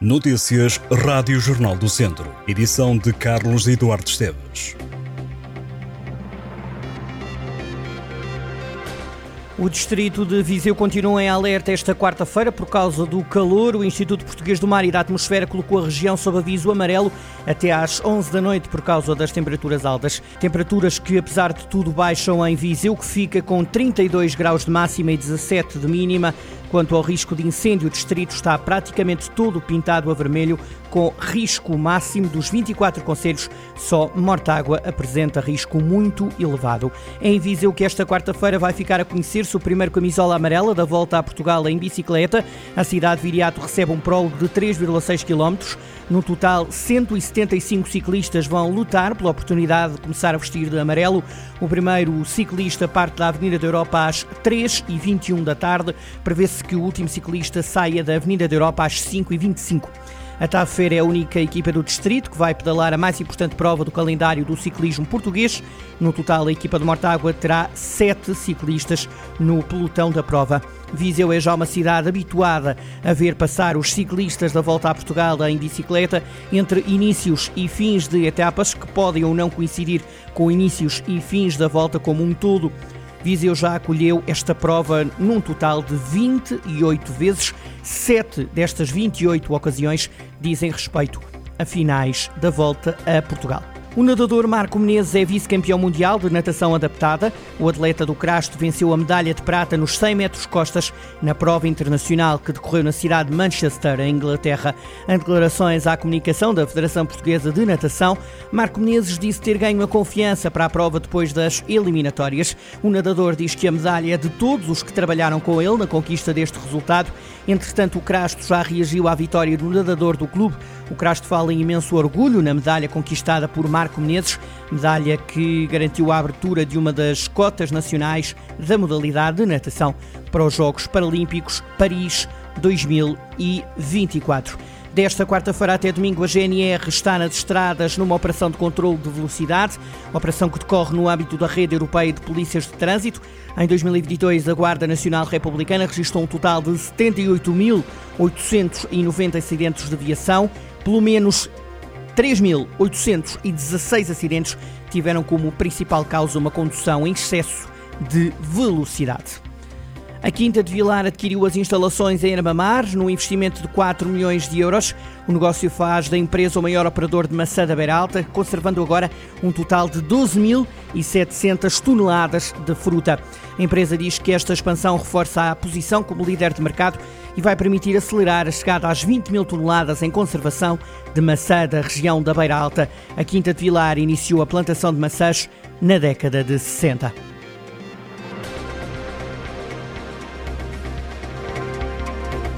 Notícias Rádio Jornal do Centro. Edição de Carlos Eduardo Esteves. O distrito de Viseu continua em alerta esta quarta-feira por causa do calor. O Instituto Português do Mar e da Atmosfera colocou a região sob aviso amarelo até às 11 da noite por causa das temperaturas altas. Temperaturas que, apesar de tudo, baixam em Viseu, que fica com 32 graus de máxima e 17 de mínima. Quanto ao risco de incêndio, o distrito está praticamente todo pintado a vermelho, com risco máximo dos 24 conselhos. Só Mortágua apresenta risco muito elevado. Em Viseu, que esta quarta-feira vai ficar a conhecer-se o primeiro camisola amarela da volta a Portugal em bicicleta. A cidade de Viriato recebe um prólogo de 3,6 km. No total, 175 ciclistas vão lutar pela oportunidade de começar a vestir de amarelo. O primeiro ciclista parte da Avenida da Europa às 3h21 da tarde. Prevê-se que o último ciclista saia da Avenida da Europa às 5h25. A TAFER é a única equipa do distrito que vai pedalar a mais importante prova do calendário do ciclismo português. No total, a equipa de Mortágua terá sete ciclistas no pelotão da prova. Viseu é já uma cidade habituada a ver passar os ciclistas da volta a Portugal em bicicleta entre inícios e fins de etapas que podem ou não coincidir com inícios e fins da volta como um todo. Viseu já acolheu esta prova num total de 28 vezes. Sete destas 28 ocasiões dizem respeito a finais da volta a Portugal. O nadador Marco Menezes é vice-campeão mundial de natação adaptada. O atleta do Crasto venceu a medalha de prata nos 100 metros costas na prova internacional que decorreu na cidade de Manchester, em Inglaterra. Em declarações à comunicação da Federação Portuguesa de Natação, Marco Menezes disse ter ganho a confiança para a prova depois das eliminatórias. O nadador diz que a medalha é de todos os que trabalharam com ele na conquista deste resultado. Entretanto, o Crasto já reagiu à vitória do nadador do clube. O Crasto fala em imenso orgulho na medalha conquistada por Marco Menezes, medalha que garantiu a abertura de uma das cotas nacionais da modalidade de natação para os Jogos Paralímpicos Paris 2024. Desta quarta-feira até domingo, a GNR está nas estradas numa operação de controle de velocidade, operação que decorre no âmbito da rede europeia de polícias de trânsito. Em 2022, a Guarda Nacional Republicana registrou um total de 78.890 acidentes de viação, pelo menos 3.816 acidentes tiveram como principal causa uma condução em excesso de velocidade. A Quinta de Vilar adquiriu as instalações em Armamar num investimento de 4 milhões de euros. O negócio faz da empresa o maior operador de maçã da Beira Alta, conservando agora um total de 12.700 toneladas de fruta. A empresa diz que esta expansão reforça a posição como líder de mercado e vai permitir acelerar a chegada às 20 mil toneladas em conservação de maçã da região da Beira Alta. A Quinta de Vilar iniciou a plantação de maçãs na década de 60.